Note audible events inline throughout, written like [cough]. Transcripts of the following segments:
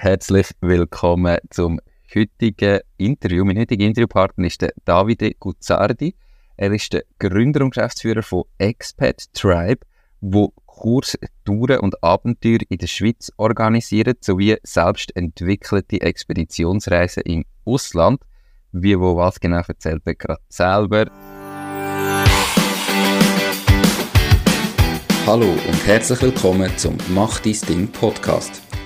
Herzlich willkommen zum heutigen Interview. Mein heutiger Interviewpartner ist der Davide Guzzardi. Er ist der Gründer und Geschäftsführer von Expat Tribe, wo Kurs, Touren und Abenteuer in der Schweiz organisiert, sowie selbst entwickelte Expeditionsreisen im Ausland. Wie, wo, was genau erzählt er gerade selber. Hallo und herzlich willkommen zum Mach dein Ding Podcast.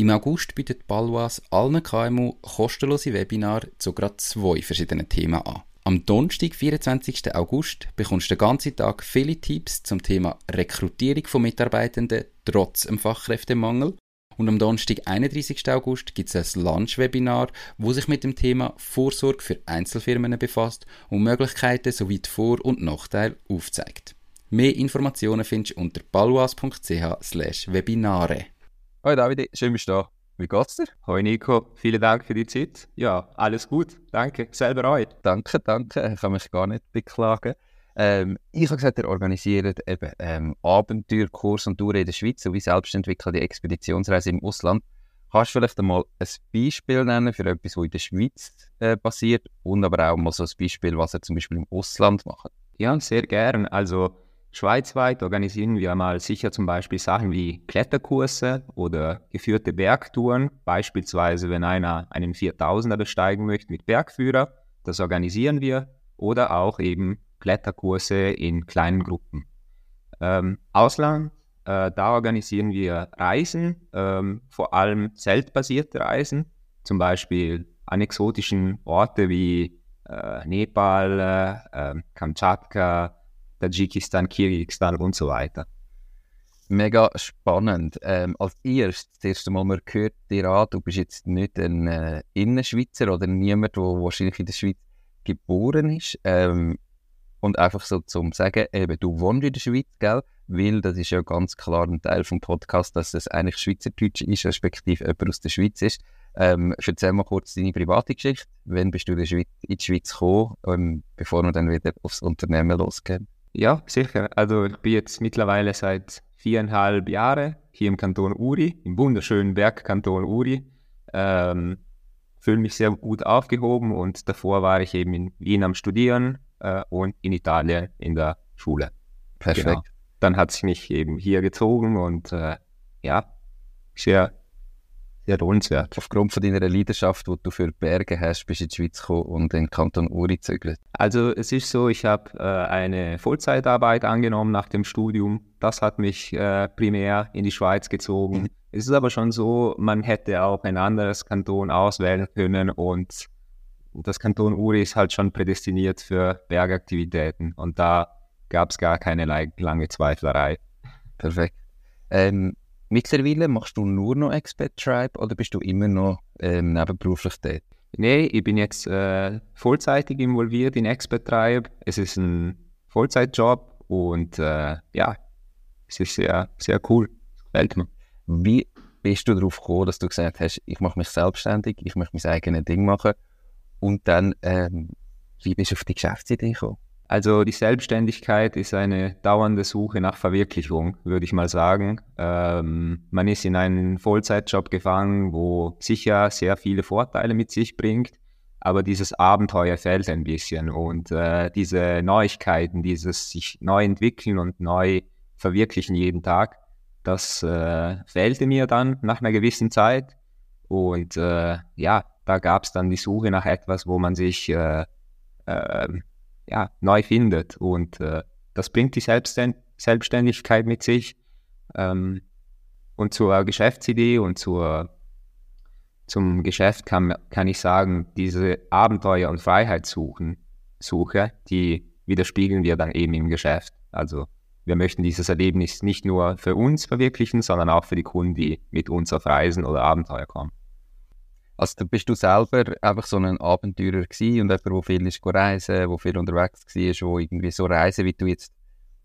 Im August bietet Balwas allen KMU kostenlose Webinare zu gerade zwei verschiedenen Themen an. Am Donnerstag, 24. August, bekommst du den ganzen Tag viele Tipps zum Thema Rekrutierung von Mitarbeitenden trotz dem Fachkräftemangel. Und am Donnerstag, 31. August, gibt es ein Lunch-Webinar, wo sich mit dem Thema Vorsorge für Einzelfirmen befasst und Möglichkeiten sowie die Vor- und Nachteile aufzeigt. Mehr Informationen findest du unter balwas.ch/webinare. Hoi David, schön bist du da. Wie geht's dir? Hoi Nico, vielen Dank für die Zeit. Ja, alles gut, danke. Selber euch. Danke, danke. Ich kann mich gar nicht beklagen. Ähm, ich habe gesagt, ihr organisiert eben ähm, Abenteuerkurs und Touren in der Schweiz sowie selbstentwickelte Expeditionsreise im Ausland. Kannst du vielleicht einmal ein Beispiel nennen für etwas, was in der Schweiz äh, passiert und aber auch mal so ein Beispiel, was ihr zum Beispiel im Ausland macht? Ja, sehr gern. Also Schweizweit organisieren wir mal sicher zum Beispiel Sachen wie Kletterkurse oder geführte Bergtouren. Beispielsweise, wenn einer einen 4000er besteigen möchte mit Bergführer, das organisieren wir. Oder auch eben Kletterkurse in kleinen Gruppen. Ähm, Ausland, äh, da organisieren wir Reisen, ähm, vor allem zeltbasierte Reisen, zum Beispiel an exotischen Orte wie äh, Nepal, äh, Kamtschatka, Tadschikistan, Kirgisistan und so weiter. Mega spannend. Ähm, als erstes, das erste Mal, man hört dir an, du bist jetzt nicht ein äh, Innerschweizer oder niemand, der wahrscheinlich in der Schweiz geboren ist. Ähm, und einfach so zum sagen, eben, du wohnst in der Schweiz, gell? Weil das ist ja ganz klar ein Teil vom Podcast, dass es eigentlich Schweizerdeutsch ist, respektive jemand aus der Schweiz ist. Ähm, erzähl mal kurz deine private Geschichte. Wann bist du in die Schweiz, in die Schweiz gekommen, ähm, bevor wir dann wieder aufs Unternehmen losgehen? Ja, sicher. Also ich bin jetzt mittlerweile seit viereinhalb Jahren hier im Kanton Uri, im wunderschönen Bergkanton Uri. Ähm, fühle mich sehr gut aufgehoben und davor war ich eben in Wien am Studieren äh, und in Italien in der Schule. Perfekt. Genau. Dann hat es mich eben hier gezogen und äh, ja, sehr, sehr lohnenswert. Aufgrund von deiner Leidenschaft, die du für Berge hast, bist du in die Schweiz gekommen und in den Kanton Uri gezögert. Also es ist so, ich habe äh, eine Vollzeitarbeit angenommen nach dem Studium. Das hat mich äh, primär in die Schweiz gezogen. Mhm. Es ist aber schon so, man hätte auch ein anderes Kanton auswählen können und das Kanton Uri ist halt schon prädestiniert für Bergaktivitäten und da gab es gar keine la- lange Zweiflerei. Perfekt. Ähm, mittlerweile machst du nur noch Expert Tribe oder bist du immer noch ähm, nebenberuflich tätig? Nee, ich bin jetzt äh, vollzeitig involviert in Expertribe. Es ist ein Vollzeitjob und äh, ja, es ist sehr, sehr cool. Gefällt mir. Wie bist du darauf gekommen, dass du gesagt hast, ich mache mich selbstständig, ich möchte mein eigenes Ding machen und dann, ähm, wie bist du auf die Geschäftsidee gekommen? Also die Selbstständigkeit ist eine dauernde Suche nach Verwirklichung, würde ich mal sagen. Ähm, man ist in einen Vollzeitjob gefangen, wo sicher sehr viele Vorteile mit sich bringt, aber dieses Abenteuer fehlt ein bisschen und äh, diese Neuigkeiten, dieses sich neu entwickeln und neu verwirklichen jeden Tag, das äh, fehlte mir dann nach einer gewissen Zeit und äh, ja, da gab es dann die Suche nach etwas, wo man sich äh, äh, ja, neu findet. Und äh, das bringt die Selbstständ Selbstständigkeit mit sich. Ähm, und zur Geschäftsidee und zur, zum Geschäft kann, kann ich sagen, diese Abenteuer- und Freiheitssuchen, Suche, die widerspiegeln wir dann eben im Geschäft. Also wir möchten dieses Erlebnis nicht nur für uns verwirklichen, sondern auch für die Kunden, die mit uns auf Reisen oder Abenteuer kommen. Also da bist du selber einfach so ein Abenteurer gewesen und jemand, der viel ist reisen, der viel unterwegs war, wo irgendwie so reisen, wie du jetzt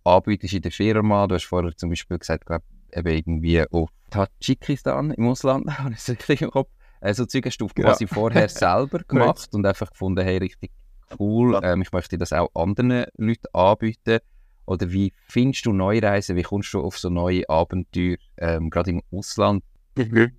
anbietest in der Firma. Du hast vorher zum Beispiel gesagt, glaub, eben irgendwie auf Tadschikistan im Ausland, [laughs] habe ich richtig im Kopf. Also Zeug hast du quasi ja. vorher [laughs] selber gemacht und einfach gefunden, hey, richtig cool, ähm, ich möchte das auch anderen Leuten anbieten. Oder wie findest du neue Reisen? Wie kommst du auf so neue Abenteuer, ähm, gerade im Ausland? Mhm.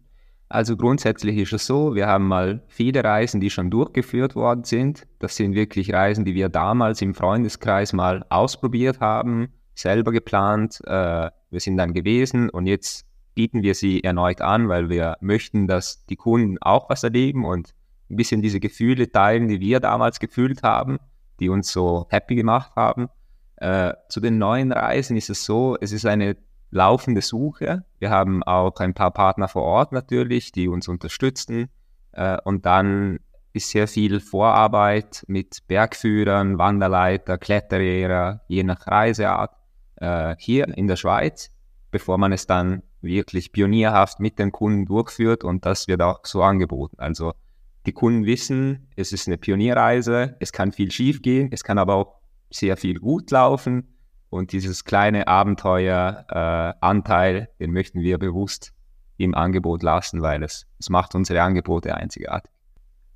Also grundsätzlich ist es so, wir haben mal viele Reisen, die schon durchgeführt worden sind. Das sind wirklich Reisen, die wir damals im Freundeskreis mal ausprobiert haben, selber geplant. Äh, wir sind dann gewesen und jetzt bieten wir sie erneut an, weil wir möchten, dass die Kunden auch was erleben und ein bisschen diese Gefühle teilen, die wir damals gefühlt haben, die uns so happy gemacht haben. Äh, zu den neuen Reisen ist es so, es ist eine laufende Suche. Wir haben auch ein paar Partner vor Ort natürlich, die uns unterstützen. Äh, und dann ist sehr viel Vorarbeit mit Bergführern, Wanderleiter, Kletterer, je nach Reiseart äh, hier in der Schweiz, bevor man es dann wirklich pionierhaft mit den Kunden durchführt und das wird auch so angeboten. Also die Kunden wissen, es ist eine Pionierreise, es kann viel schief gehen, es kann aber auch sehr viel gut laufen und dieses kleine Abenteueranteil, äh, den möchten wir bewusst im Angebot lassen, weil es, es macht unsere Angebote einzigartig.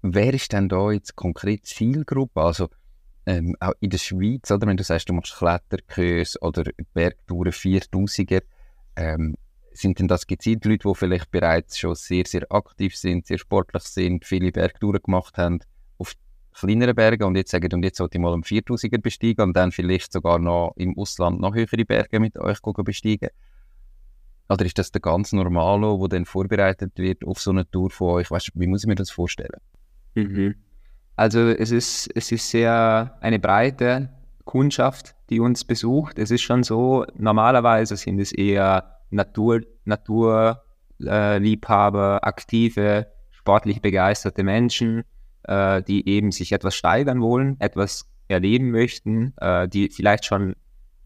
Wer ist denn da jetzt konkret Zielgruppe? Also ähm, auch in der Schweiz, oder wenn du sagst, du machst Kletterkurs oder Bergtouren 4000er, ähm, sind denn das gezielt Leute, die vielleicht bereits schon sehr, sehr aktiv sind, sehr sportlich sind, viele Bergtouren gemacht haben, kleineren Bergen und jetzt sagen, und jetzt sollte ich mal um 4000er besteigen und dann vielleicht sogar noch im Ausland noch höhere Berge mit euch besteigen? Oder ist das der ganz Normalo, der dann vorbereitet wird auf so eine Tour von euch? Weißt, wie muss ich mir das vorstellen? Mhm. Also es ist, es ist sehr eine breite Kundschaft, die uns besucht. Es ist schon so, normalerweise sind es eher Natur, Naturliebhaber, äh, aktive, sportlich begeisterte Menschen, äh, die eben sich etwas steigern wollen, etwas erleben möchten, äh, die vielleicht schon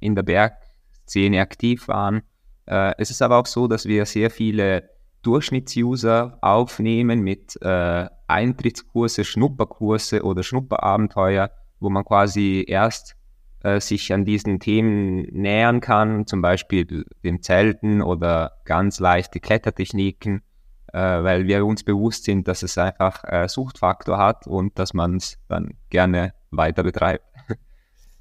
in der Bergszene aktiv waren. Äh, es ist aber auch so, dass wir sehr viele Durchschnittsuser aufnehmen mit äh, Eintrittskurse, Schnupperkurse oder Schnupperabenteuer, wo man quasi erst äh, sich an diesen Themen nähern kann, zum Beispiel dem Zelten oder ganz leichte Klettertechniken weil wir uns bewusst sind, dass es einfach äh, Suchtfaktor hat und dass man es dann gerne weiter betreibt. [laughs]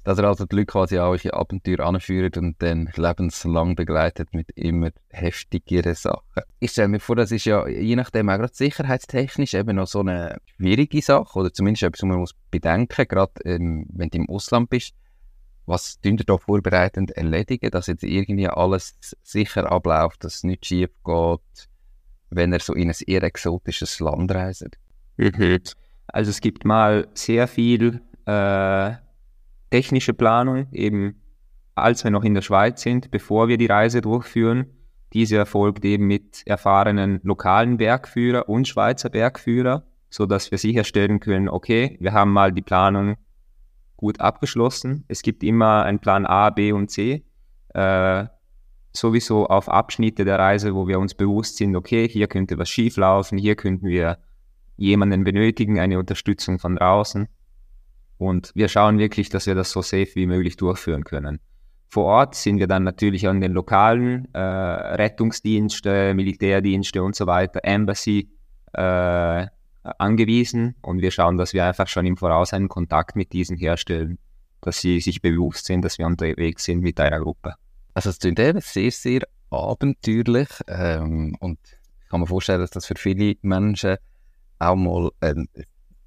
Dass also die Leute quasi auch Abenteuer anführt und dann lebenslang begleitet mit immer heftigeren Sachen. Ich stelle mir vor, das ist ja je nachdem auch gerade sicherheitstechnisch eben noch so eine schwierige Sache oder zumindest etwas, was man muss bedenken, gerade ähm, wenn du im Ausland bist. Was tun ihr da vorbereitend erledigen, dass jetzt irgendwie alles sicher abläuft, dass es nicht schief geht, wenn er so in ein eher exotisches Land reist? Mhm. Also es gibt mal sehr viel äh, technische Planung, eben als wir noch in der Schweiz sind, bevor wir die Reise durchführen. Diese erfolgt eben mit erfahrenen lokalen Bergführer und Schweizer Bergführer, so dass wir sicherstellen können, okay, wir haben mal die Planung gut abgeschlossen. Es gibt immer einen Plan A, B und C. Äh, sowieso auf Abschnitte der Reise, wo wir uns bewusst sind, okay, hier könnte was schieflaufen, hier könnten wir jemanden benötigen, eine Unterstützung von draußen. Und wir schauen wirklich, dass wir das so safe wie möglich durchführen können. Vor Ort sind wir dann natürlich an den lokalen äh, Rettungsdienste, Militärdienste und so weiter, Embassy äh, angewiesen und wir schauen, dass wir einfach schon im Voraus einen Kontakt mit diesen herstellen, dass sie sich bewusst sind, dass wir unterwegs sind mit einer Gruppe. Also es klingt eben sehr, sehr abenteuerlich ähm, und ich kann mir vorstellen, dass das für viele Menschen auch mal ein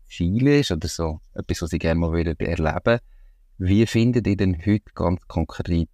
Ziel ist oder so etwas, was sie gerne mal wieder erleben Wie findet ihr denn heute ganz konkret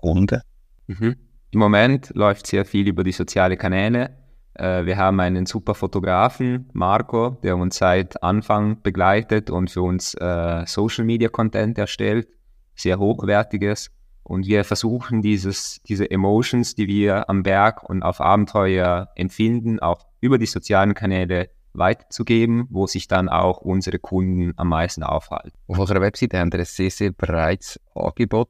Kunden? Mhm. Im Moment läuft sehr viel über die sozialen Kanäle. Äh, wir haben einen super Fotografen, Marco, der uns seit Anfang begleitet und für uns äh, Social Media Content erstellt. Sehr hochwertiges. Und wir versuchen dieses, diese Emotions, die wir am Berg und auf Abenteuer empfinden, auch über die sozialen Kanäle weiterzugeben, wo sich dann auch unsere Kunden am meisten aufhalten. Auf unserer Webseite haben wir ein sehr, sehr breites Angebot.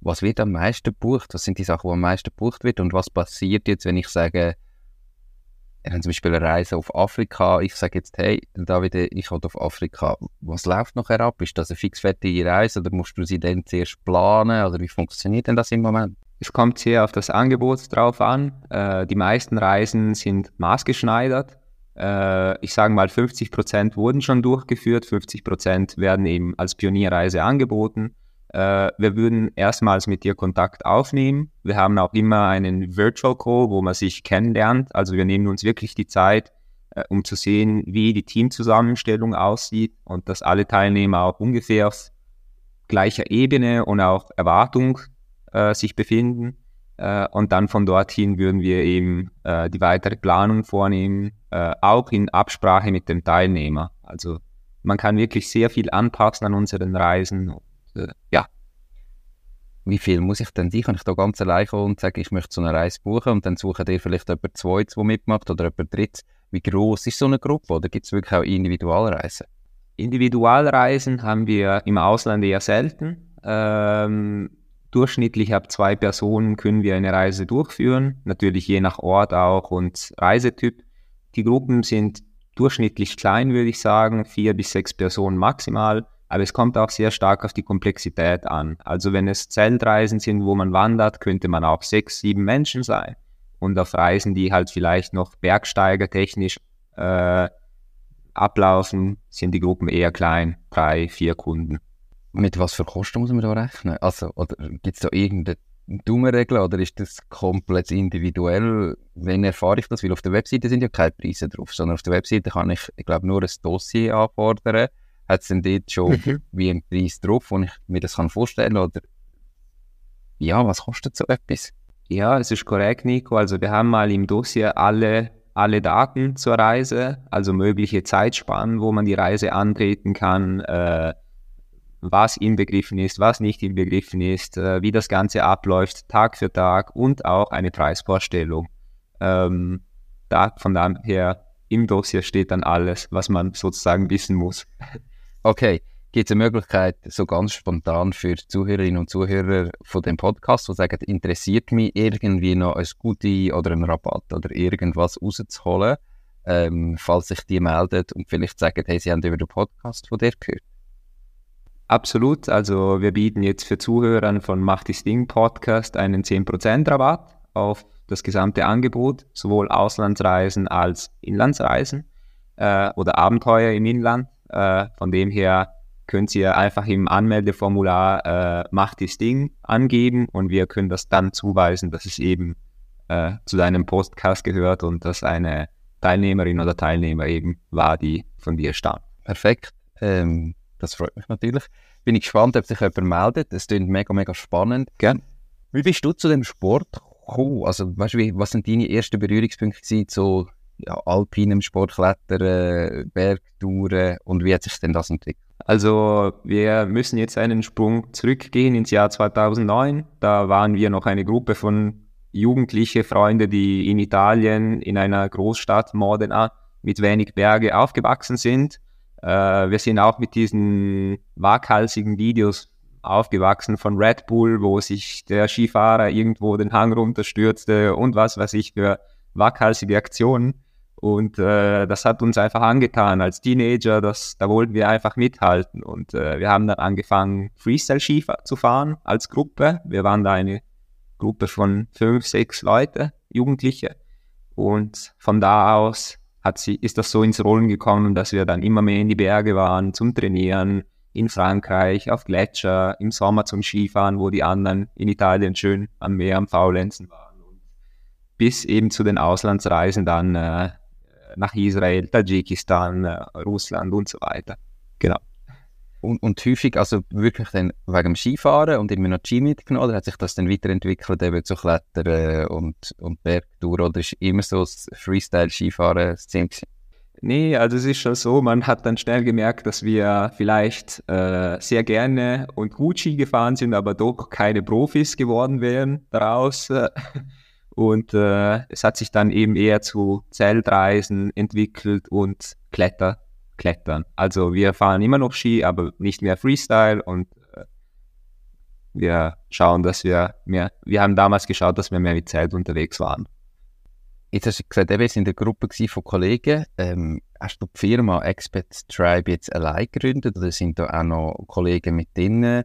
Was wird am meisten gebucht? Was sind die Sachen, die am meisten gebucht wird? Und was passiert jetzt, wenn ich sage, ihr habt zum Beispiel eine Reise auf Afrika. Ich sage jetzt, hey, David, ich will auf Afrika. Was läuft nachher ab? Ist das eine fixfertige Reise oder musst du sie dann zuerst planen? Oder wie funktioniert denn das im Moment? Es kommt sehr auf das Angebot drauf an. Äh, die meisten Reisen sind maßgeschneidert. Äh, ich sage mal, 50 Prozent wurden schon durchgeführt, 50 Prozent werden eben als Pionierreise angeboten. Äh, wir würden erstmals mit dir Kontakt aufnehmen. Wir haben auch immer einen Virtual Call, wo man sich kennenlernt. Also wir nehmen uns wirklich die Zeit, äh, um zu sehen, wie die Teamzusammenstellung aussieht und dass alle Teilnehmer auch ungefähr auf gleicher Ebene und auch Erwartung äh, sich befinden. Äh, und dann von dorthin würden wir eben äh, die weitere Planung vornehmen, äh, auch in Absprache mit dem Teilnehmer. Also man kann wirklich sehr viel anpassen an unseren Reisen äh, ja. Wie viel muss ich denn sein? Kann ich da ganz allein kommen und sagen, ich möchte so eine Reise buchen und dann suchen dir vielleicht jemand zweites, der mitmacht oder jemand drittes? Wie groß ist so eine Gruppe oder gibt es wirklich auch Individualreisen? Individualreisen haben wir im Ausland eher selten. Ähm, durchschnittlich ab zwei Personen können wir eine Reise durchführen, natürlich je nach Ort auch und Reisetyp. Die Gruppen sind durchschnittlich klein, würde ich sagen, vier bis sechs Personen maximal. Aber es kommt auch sehr stark auf die Komplexität an. Also wenn es Zeltreisen sind, wo man wandert, könnte man auch sechs, sieben Menschen sein. Und auf Reisen, die halt vielleicht noch bergsteigertechnisch äh, ablaufen, sind die Gruppen eher klein, drei, vier Kunden. Mit was für Kosten muss man da rechnen? Also, gibt es da irgendeine dumme Regel oder ist das komplett individuell? Wenn erfahre ich das? Weil auf der Webseite sind ja keine Preise drauf, sondern auf der Webseite kann ich, ich glaube, nur ein Dossier anfordern hat es denn dort schon mhm. wie ein Preis drauf, wo ich mir das kann vorstellen kann? Oder ja, was kostet so etwas? Ja, es ist korrekt, Nico. Also wir haben mal im Dossier alle, alle Daten zur Reise, also mögliche Zeitspannen, wo man die Reise antreten kann, äh, was inbegriffen ist, was nicht inbegriffen ist, äh, wie das Ganze abläuft, Tag für Tag und auch eine Preisvorstellung. Ähm, da, von daher im Dossier steht dann alles, was man sozusagen wissen muss. [laughs] Okay, gibt es eine Möglichkeit, so ganz spontan für Zuhörerinnen und Zuhörer von dem Podcast, die sagen, interessiert mich irgendwie noch ein Gute oder ein Rabatt oder irgendwas rauszuholen, ähm, falls sich die meldet und vielleicht sagen, hey, sie haben über den Podcast von dir gehört? Absolut. Also wir bieten jetzt für Zuhörer von Macht das Ding Podcast einen 10% Rabatt auf das gesamte Angebot, sowohl Auslandsreisen als Inlandsreisen äh, oder Abenteuer im Inland. Äh, von dem her könnt ihr einfach im Anmeldeformular äh, Macht das Ding angeben und wir können das dann zuweisen, dass es eben äh, zu deinem Podcast gehört und dass eine Teilnehmerin oder Teilnehmer eben war, die von dir stammt. Perfekt. Ähm, das freut mich natürlich. Bin ich gespannt, ob sich jemand meldet. Das klingt mega, mega spannend. Gern. Wie bist du zu dem Sport gekommen? Also, weißt du, was sind deine ersten Berührungspunkte zu ja, alpinem Sport, Klettern, Bergtouren und wie hat sich denn das entwickelt? Also wir müssen jetzt einen Sprung zurückgehen ins Jahr 2009. Da waren wir noch eine Gruppe von jugendliche Freunde, die in Italien in einer Großstadt Modena mit wenig Berge aufgewachsen sind. Äh, wir sind auch mit diesen waghalsigen Videos aufgewachsen von Red Bull, wo sich der Skifahrer irgendwo den Hang runterstürzte und was weiß ich für waghalsige Aktionen. Und äh, das hat uns einfach angetan als Teenager, das, da wollten wir einfach mithalten. Und äh, wir haben dann angefangen, Freestyle-Ski zu fahren als Gruppe. Wir waren da eine Gruppe von fünf, sechs Leute, Jugendliche. Und von da aus hat sie, ist das so ins Rollen gekommen, dass wir dann immer mehr in die Berge waren zum Trainieren, in Frankreich, auf Gletscher, im Sommer zum Skifahren, wo die anderen in Italien schön am Meer am Faulenzen waren bis eben zu den Auslandsreisen dann äh, nach Israel, Tadschikistan, äh, Russland und so weiter. Genau. Und, und häufig, also wirklich dann wegen dem Skifahren und immer noch Ski mitgenommen, oder hat sich das dann weiterentwickelt, eben zu Klettern und, und Bergtour, oder ist immer so das Freestyle-Skifahren das Ziel gewesen? Nee, also es ist schon so, man hat dann schnell gemerkt, dass wir vielleicht äh, sehr gerne und gut Ski gefahren sind, aber doch keine Profis geworden wären daraus. Und äh, es hat sich dann eben eher zu Zeltreisen entwickelt und Kletter, Klettern. Also wir fahren immer noch Ski, aber nicht mehr Freestyle und äh, wir schauen, dass wir mehr, wir haben damals geschaut, dass wir mehr mit Zelt unterwegs waren. Jetzt hast du gesagt, wir sind eine Gruppe von Kollegen. Ähm, hast du die Firma Expert Tribe jetzt allein gegründet oder sind da auch noch Kollegen mit drin?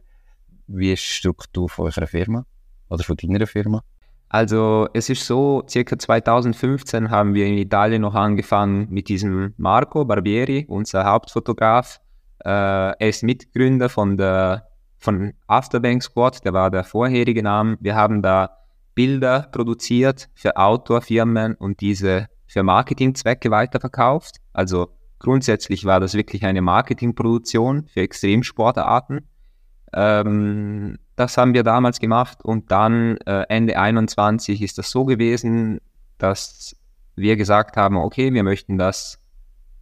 Wie ist die Struktur von eurer Firma oder von deiner Firma? Also es ist so, circa 2015 haben wir in Italien noch angefangen mit diesem Marco Barbieri, unser Hauptfotograf. Äh, er ist Mitgründer von der von Afterbank Squad, der war der vorherige Name. Wir haben da Bilder produziert für Outdoor-Firmen und diese für Marketingzwecke weiterverkauft. Also grundsätzlich war das wirklich eine Marketingproduktion für Extremsportarten. Ähm, das haben wir damals gemacht und dann äh, Ende 21 ist das so gewesen, dass wir gesagt haben, okay, wir möchten das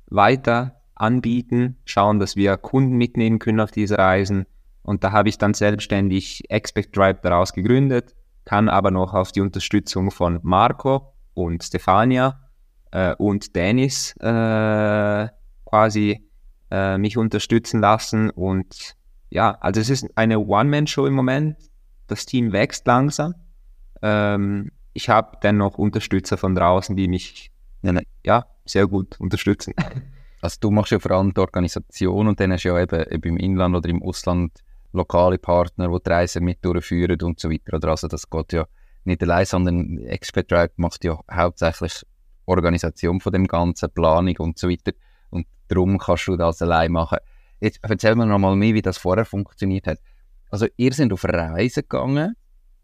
weiter anbieten, schauen, dass wir Kunden mitnehmen können auf diese Reisen. Und da habe ich dann selbstständig Expect Drive daraus gegründet kann aber noch auf die Unterstützung von Marco und Stefania äh, und Dennis äh, quasi äh, mich unterstützen lassen. Und ja, also es ist eine One-Man-Show im Moment. Das Team wächst langsam. Ähm, ich habe dennoch Unterstützer von draußen, die mich ja, sehr gut unterstützen. [laughs] Also du machst ja vor allem die Organisation und dann hast du ja eben, eben im Inland oder im Ausland lokale Partner, die die Reise mit durchführen und so weiter. Oder also das geht ja nicht allein, sondern Expert Drive macht ja hauptsächlich Organisation von dem Ganzen, Planung und so weiter. Und darum kannst du das allein machen. Jetzt erzähl mir noch mal mehr, wie das vorher funktioniert hat. Also ihr seid auf Reise gegangen,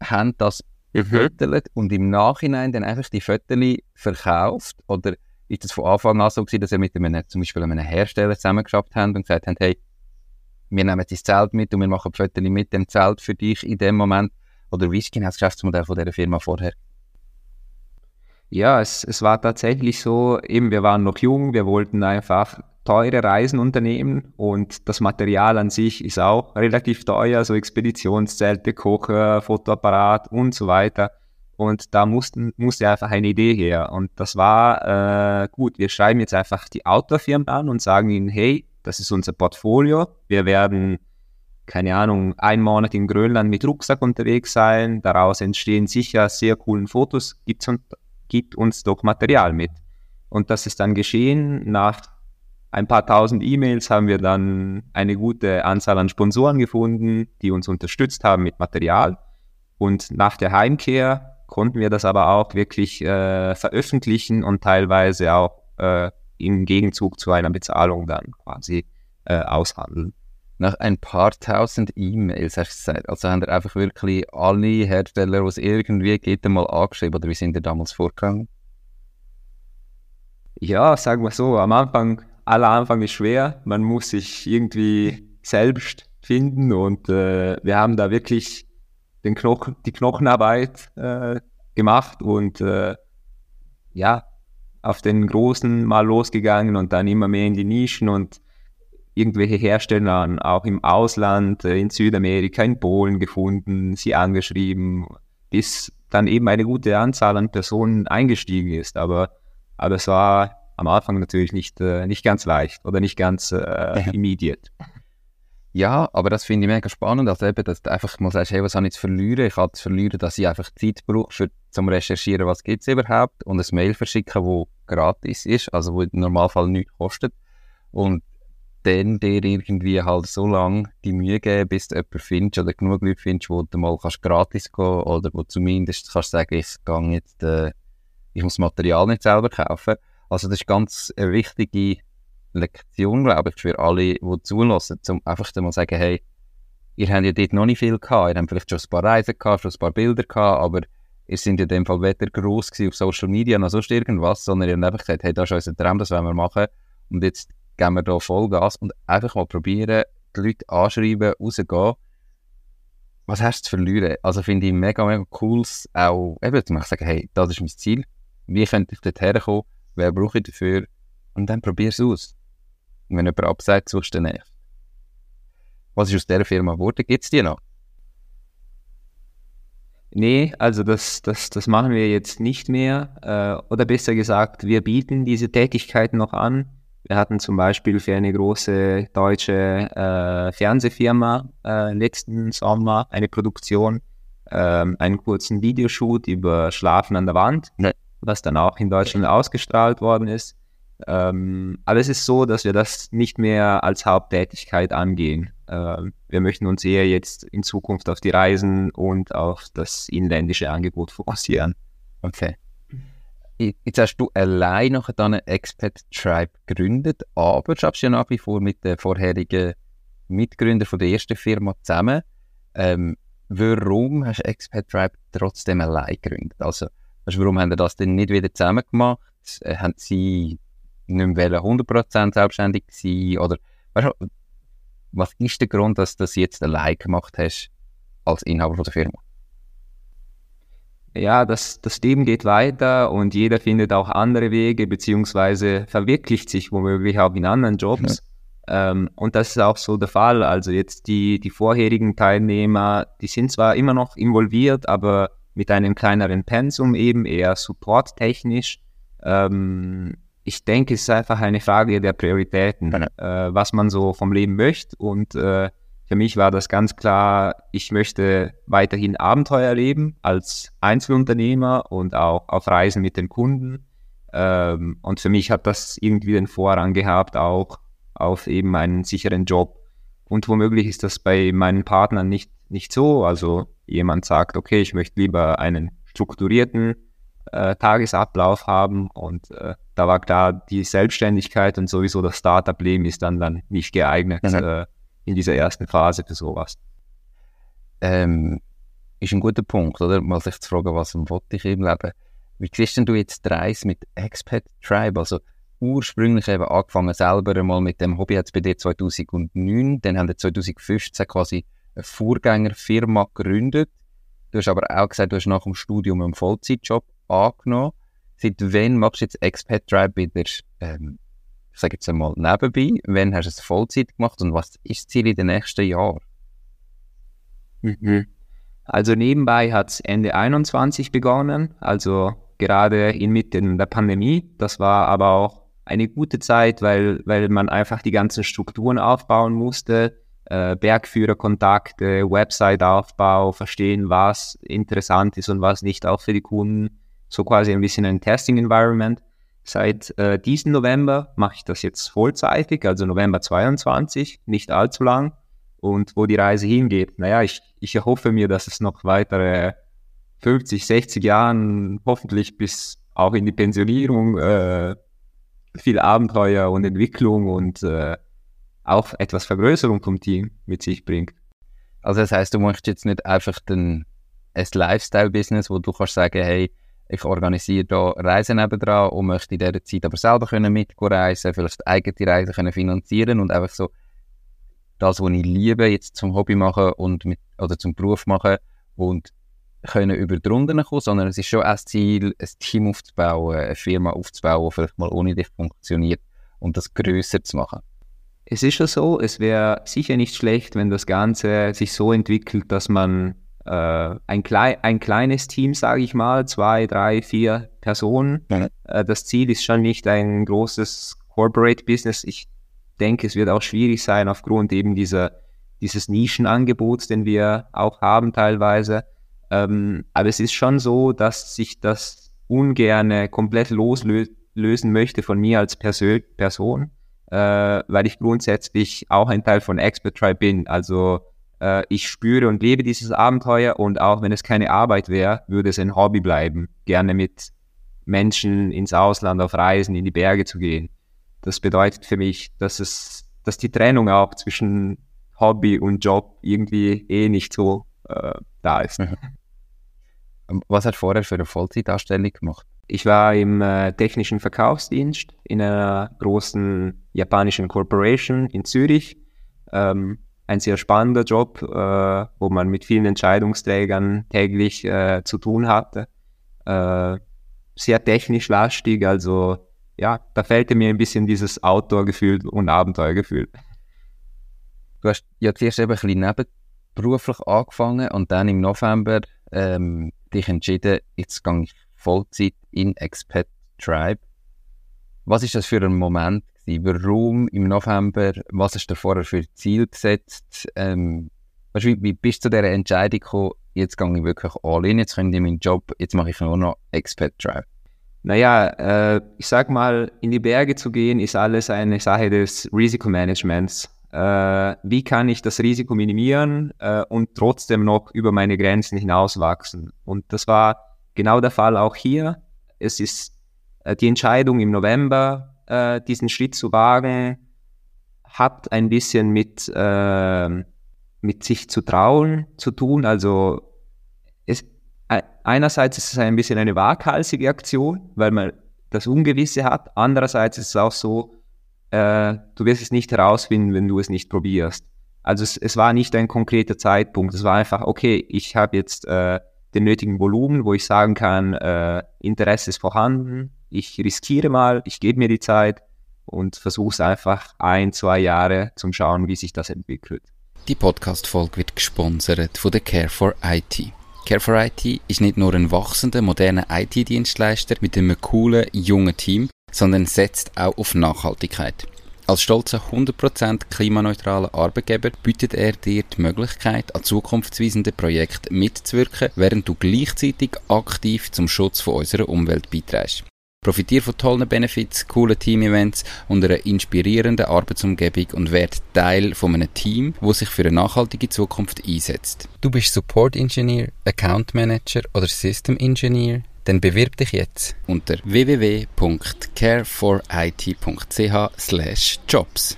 habt das gefüttert und im Nachhinein dann einfach die Fotos verkauft? Oder ist das von Anfang an so gewesen, dass ihr mit einem, zum Beispiel einem Hersteller zusammengeschafft habt und gesagt habt, hey, wir nehmen dein Zelt mit und wir machen Fotos mit dem Zelt für dich in dem Moment? Oder wie ist genau das Geschäftsmodell von dieser Firma vorher? Ja, es, es war tatsächlich so, eben wir waren noch jung, wir wollten einfach teure Reisen unternehmen und das Material an sich ist auch relativ teuer, so Expeditionszelte, Kocher, Fotoapparat und so weiter. Und da mussten, musste einfach eine Idee her. Und das war äh, gut, wir schreiben jetzt einfach die Outdoor-Firmen an und sagen ihnen, hey, das ist unser Portfolio. Wir werden, keine Ahnung, einen Monat in Grönland mit Rucksack unterwegs sein. Daraus entstehen sicher sehr coolen Fotos. Gibt uns doch Material mit. Und das ist dann geschehen. Nach ein paar tausend E-Mails haben wir dann eine gute Anzahl an Sponsoren gefunden, die uns unterstützt haben mit Material. Und nach der Heimkehr konnten wir das aber auch wirklich äh, veröffentlichen und teilweise auch äh, im Gegenzug zu einer Bezahlung dann quasi äh, aushandeln. Nach ein paar tausend E-Mails hast du gesagt, also haben ihr einfach wirklich alle Hersteller, die es irgendwie geht, einmal angeschrieben oder wie sind ihr damals vorgegangen? Ja, sagen wir so, am Anfang, aller Anfang ist schwer, man muss sich irgendwie selbst finden und äh, wir haben da wirklich den Knochen, die Knochenarbeit äh, gemacht und äh, ja, auf den Großen mal losgegangen und dann immer mehr in die Nischen und irgendwelche Hersteller auch im Ausland, äh, in Südamerika, in Polen gefunden, sie angeschrieben, bis dann eben eine gute Anzahl an Personen eingestiegen ist. Aber, aber es war am Anfang natürlich nicht, äh, nicht ganz leicht oder nicht ganz äh, [laughs] immediate. Ja, aber das finde ich mega spannend, also eben, dass du einfach mal sagst, hey, was habe ich zu verlieren? Ich habe zu verlieren, dass ich einfach Zeit brauche, für, zum Recherchieren, was gibt es überhaupt und ein Mail verschicken, wo gratis ist, also wo im Normalfall nichts kostet und dann dir irgendwie halt so lange die Mühe geben, bis du jemanden findest oder genug Leute findest, wo du mal kannst gratis gehen oder wo zumindest kannst sagen, ich gehe jetzt, äh, ich muss das Material nicht selber kaufen. Also das ist ganz eine wichtige Lektion, glaube ich, für alle, die zulassen, um einfach mal zu sagen, hey, ihr habt ja dort noch nicht viel gehabt, ihr habt vielleicht schon ein paar Reisen gehabt, schon ein paar Bilder gehabt, aber ihr seid in dem Fall weder gross auf Social Media noch sonst irgendwas, sondern ihr habt einfach gesagt, hey, das ist unser Traum, das wollen wir machen und jetzt geben wir da Vollgas und einfach mal probieren, die Leute anschreiben, rausgehen. Was hast du zu verlieren? Also finde ich mega, mega cool, auch eben zu sagen, hey, das ist mein Ziel, wie könnte ich dort herkommen, wer brauche ich dafür und dann probier es aus. Und wenn jemand absagt, suchst du den nächsten. Was ist aus dieser Firma geworden? Gibt es die noch? Nee, also das, das, das machen wir jetzt nicht mehr. Äh, oder besser gesagt, wir bieten diese Tätigkeiten noch an. Wir hatten zum Beispiel für eine große deutsche äh, Fernsehfirma äh, letzten Sommer eine Produktion, äh, einen kurzen Videoshoot über Schlafen an der Wand. Nee. Was dann auch in Deutschland ausgestrahlt worden ist. Ähm, aber es ist so, dass wir das nicht mehr als Haupttätigkeit angehen. Ähm, wir möchten uns eher jetzt in Zukunft auf die Reisen und auf das inländische Angebot fokussieren. Okay. Jetzt hast du allein noch dann eine Expat Tribe gegründet, aber du ja nach wie vor mit den vorherigen Mitgründern von der ersten Firma zusammen. Ähm, warum hast du Expat Tribe trotzdem allein gegründet? Also, warum haben sie das denn nicht wieder zusammen gemacht? Äh, haben sie nicht mehr 100% selbstständig sein oder weißt du, was ist der Grund, dass du das jetzt allein gemacht hast als Inhaber von der Firma? Ja, das, das Leben geht weiter und jeder findet auch andere Wege, beziehungsweise verwirklicht sich womöglich auch in anderen Jobs. Ja. Ähm, und das ist auch so der Fall. Also jetzt die, die vorherigen Teilnehmer, die sind zwar immer noch involviert, aber mit einem kleineren Pensum eben eher supporttechnisch. Ähm, ich denke, es ist einfach eine Frage der Prioritäten, ja. äh, was man so vom Leben möchte. Und äh, für mich war das ganz klar, ich möchte weiterhin Abenteuer erleben als Einzelunternehmer und auch auf Reisen mit den Kunden. Ähm, und für mich hat das irgendwie den Vorrang gehabt, auch auf eben einen sicheren Job. Und womöglich ist das bei meinen Partnern nicht, nicht so. Also jemand sagt, okay, ich möchte lieber einen strukturierten äh, Tagesablauf haben und äh, da war klar, die Selbstständigkeit und sowieso das Startup-Leben ist dann, dann nicht geeignet mhm. äh, in dieser ersten Phase für sowas. Ähm, ist ein guter Punkt, oder? Mal sich zu fragen, was wollte ich im Leben? Wie siehst denn du jetzt die Reise mit Expat Tribe? Also ursprünglich eben angefangen selber einmal mit dem Hobby jetzt bei dir 2009, dann haben wir 2015 quasi eine Vorgängerfirma gegründet. Du hast aber auch gesagt, du hast nach dem Studium einen Vollzeitjob angenommen. Seit wann machst du jetzt Expat Tribe wieder, ähm, ich sage jetzt einmal, nebenbei? Wann hast du es Vollzeit gemacht und was ist das Ziel in den nächsten Jahren? Mhm. Also nebenbei hat es Ende 21 begonnen, also gerade inmitten der Pandemie. Das war aber auch eine gute Zeit, weil, weil man einfach die ganzen Strukturen aufbauen musste. Äh, Bergführerkontakte, Website-Aufbau, verstehen, was interessant ist und was nicht, auch für die Kunden so quasi ein bisschen ein Testing-Environment. Seit äh, diesem November mache ich das jetzt vollzeitig, also November 22, nicht allzu lang. Und wo die Reise hingeht, naja, ich, ich erhoffe mir, dass es noch weitere 50, 60 Jahren, hoffentlich bis auch in die Pensionierung, äh, viel Abenteuer und Entwicklung und äh, auch etwas Vergrößerung vom Team mit sich bringt. Also das heißt, du möchtest jetzt nicht einfach ein Lifestyle-Business, wo du kannst sagen, hey, ich organisiere da Reisen nebendran und möchte in dieser Zeit aber selber können mitreisen, vielleicht eigene Reisen können finanzieren und einfach so das, was ich liebe, jetzt zum Hobby machen und mit, oder zum Beruf machen und können über die Runden kommen, sondern es ist schon ein Ziel, ein Team aufzubauen, eine Firma aufzubauen, die vielleicht mal ohne dich funktioniert und das grösser zu machen. Es ist schon so, es wäre sicher nicht schlecht, wenn das Ganze sich so entwickelt, dass man äh, ein, klei ein kleines Team, sage ich mal, zwei, drei, vier Personen. Mhm. Äh, das Ziel ist schon nicht ein großes Corporate Business. Ich denke, es wird auch schwierig sein aufgrund eben dieser, dieses Nischenangebots, den wir auch haben teilweise. Ähm, aber es ist schon so, dass sich das ungerne komplett loslösen möchte von mir als Persö Person, äh, weil ich grundsätzlich auch ein Teil von Expert Tribe bin. Also äh, ich spüre und lebe dieses Abenteuer und auch wenn es keine Arbeit wäre, würde es ein Hobby bleiben. Gerne mit Menschen ins Ausland auf Reisen, in die Berge zu gehen. Das bedeutet für mich, dass es, dass die Trennung auch zwischen Hobby und Job irgendwie eh nicht so äh, da ist. Mhm. Was hat vorher für eine Vollzeitanstellung gemacht? Ich war im äh, technischen Verkaufsdienst in einer großen japanischen Corporation in Zürich. Ähm, ein sehr spannender Job, äh, wo man mit vielen Entscheidungsträgern täglich äh, zu tun hatte. Äh, sehr technisch lastig, also ja, da fehlte mir ein bisschen dieses Outdoor-Gefühl und Abenteuergefühl. Du hast ja zuerst eben ein bisschen nebenberuflich angefangen und dann im November ähm, dich entschieden, jetzt gehe ich Vollzeit in Expat Tribe. Was ist das für ein Moment gewesen? Warum im November? Was hast du vorher für Ziel gesetzt? Ähm, wie, wie bist du zu dieser Entscheidung gekommen, jetzt gehe ich wirklich all in, jetzt könnte ich meinen Job, jetzt mache ich nur noch Expat Drive? Naja, äh, ich sag mal, in die Berge zu gehen, ist alles eine Sache des Risikomanagements. Äh, wie kann ich das Risiko minimieren äh, und trotzdem noch über meine Grenzen hinauswachsen? Und das war genau der Fall auch hier. Es ist äh, die Entscheidung im November, äh, diesen Schritt zu wagen, hat ein bisschen mit, äh, mit sich zu trauen zu tun. Also es, einerseits ist es ein bisschen eine waghalsige Aktion, weil man das Ungewisse hat. Andererseits ist es auch so, äh, du wirst es nicht herausfinden, wenn du es nicht probierst. Also es, es war nicht ein konkreter Zeitpunkt. Es war einfach, okay, ich habe jetzt äh, den nötigen Volumen, wo ich sagen kann, äh, Interesse ist vorhanden, ich riskiere mal, ich gebe mir die Zeit und versuche es einfach ein, zwei Jahre zum Schauen, wie sich das entwickelt. Die Podcast-Folge wird gesponsert von der Care for IT. Care for IT ist nicht nur ein wachsender, moderner IT-Dienstleister mit einem coolen, jungen Team, sondern setzt auch auf Nachhaltigkeit. Als stolzer 100% klimaneutraler Arbeitgeber bietet er dir die Möglichkeit, an zukunftsweisenden Projekten mitzuwirken, während du gleichzeitig aktiv zum Schutz von unserer Umwelt beiträgst. Profitier von tollen Benefits, coolen Team-Events und einer inspirierenden Arbeitsumgebung und werd Teil von einem Team, wo sich für eine nachhaltige Zukunft einsetzt. Du bist Support Engineer, Account Manager oder System Engineer? Dann bewirb dich jetzt unter www.careforit.ch/jobs.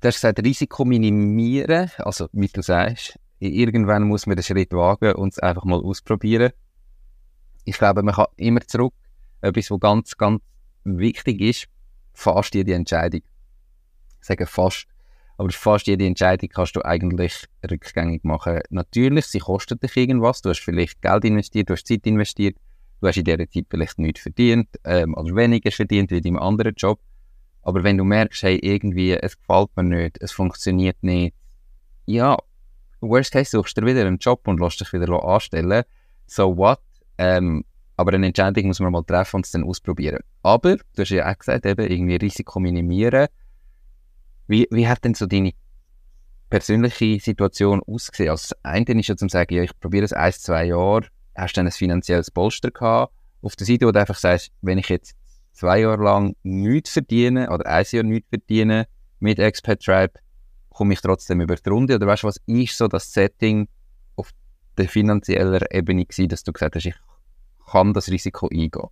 Du hast gesagt, Risiko minimieren, also wie du sagst, irgendwann muss man den Schritt wagen und es einfach mal ausprobieren. Ich glaube, man kann immer zurück etwas, was ganz, ganz wichtig ist, fast jede Entscheidung. Ich sage fast, aber fast jede Entscheidung kannst du eigentlich rückgängig machen. Natürlich, sie kostet dich irgendwas. Du hast vielleicht Geld investiert, du hast Zeit investiert, du hast in dieser Zeit vielleicht nichts verdient ähm, oder weniger verdient wie in deinem anderen Job. Aber wenn du merkst, hey, irgendwie, es gefällt mir nicht, es funktioniert nicht, ja, worst case suchst du wieder einen Job und lässt dich wieder anstellen. So what? Ähm, aber eine Entscheidung muss man mal treffen und es dann ausprobieren. Aber, du hast ja auch gesagt, eben irgendwie Risiko minimieren. Wie, wie hat denn so deine persönliche Situation ausgesehen? Also das eine ist ja zum sagen, ja, ich probiere es ein, zwei Jahre, hast du ein finanzielles Polster gehabt. Auf der Seite, wo du einfach sagst, wenn ich jetzt zwei Jahre lang nichts verdiene oder ein Jahr nichts verdiene mit Expat Tribe, komme ich trotzdem über die Runde? Oder weißt du, was ist so das Setting auf der finanziellen Ebene gewesen, dass du gesagt hast, ich kann das Risiko eingehen.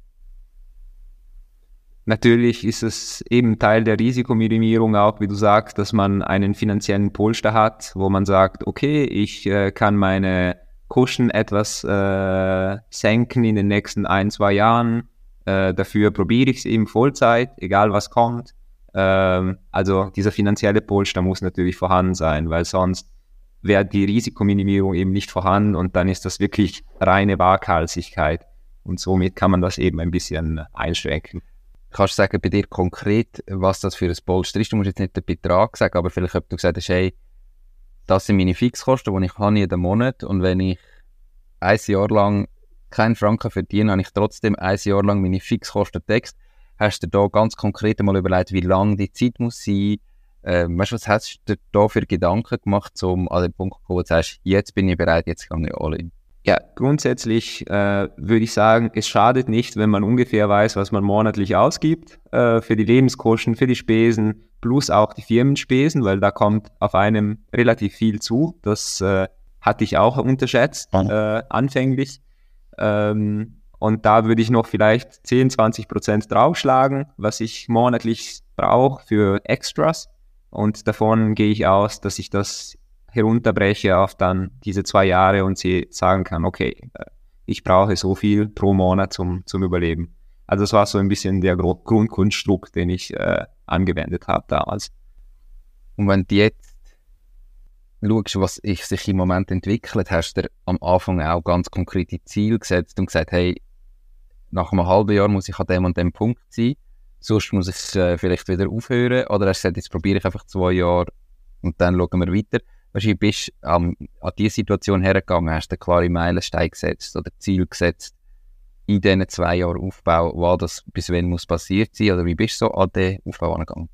Natürlich ist es eben Teil der Risikominimierung auch, wie du sagst, dass man einen finanziellen Polster hat, wo man sagt, okay, ich äh, kann meine Kuschen etwas äh, senken in den nächsten ein, zwei Jahren. Äh, dafür probiere ich es eben Vollzeit, egal was kommt. Ähm, also dieser finanzielle Polster muss natürlich vorhanden sein, weil sonst wäre die Risikominimierung eben nicht vorhanden und dann ist das wirklich reine Waghalsigkeit. Und somit kann man das eben ein bisschen einschränken. Kannst du sagen bei dir konkret, was das für ein Polster ist? Du musst jetzt nicht den Betrag sagen, aber vielleicht, ob du gesagt hast, hey, das sind meine Fixkosten, die ich habe jeden Monat und wenn ich ein Jahr lang keinen Franken verdiene, habe ich trotzdem ein Jahr lang meine Fixkosten text. Hast du da ganz konkret mal überlegt, wie lang die Zeit muss sein? Ähm, weißt was hast du da für Gedanken gemacht, um an den Punkt zu kommen, wo du sagst, jetzt bin ich bereit, jetzt gehe ich alle in? Ja, grundsätzlich äh, würde ich sagen, es schadet nicht, wenn man ungefähr weiß, was man monatlich ausgibt äh, für die Lebenskosten, für die Spesen, plus auch die Firmenspesen, weil da kommt auf einem relativ viel zu. Das äh, hatte ich auch unterschätzt äh, anfänglich. Ähm, und da würde ich noch vielleicht 10, 20 Prozent draufschlagen, was ich monatlich brauche für Extras. Und davon gehe ich aus, dass ich das herunterbreche auf dann diese zwei Jahre und sie sagen kann, okay, äh, ich brauche so viel pro Monat zum, zum Überleben. Also das war so ein bisschen der Grundkonstrukt, den ich äh, angewendet habe damals. Und wenn du jetzt schaust, was sich im Moment entwickelt, hast du am Anfang auch ganz konkrete Ziele gesetzt und gesagt, hey, nach einem halben Jahr muss ich an dem und dem Punkt sein, sonst muss ich äh, vielleicht wieder aufhören. Oder hast du gesagt, jetzt probiere ich einfach zwei Jahre und dann schauen wir weiter wahrscheinlich bist ähm, an diese Situation hergegangen, hast du klare Meilenstein gesetzt oder Ziel gesetzt in diesen zwei Jahren Aufbau, war das bis wann muss passiert sein oder wie bist du so an den Aufbau angegangen?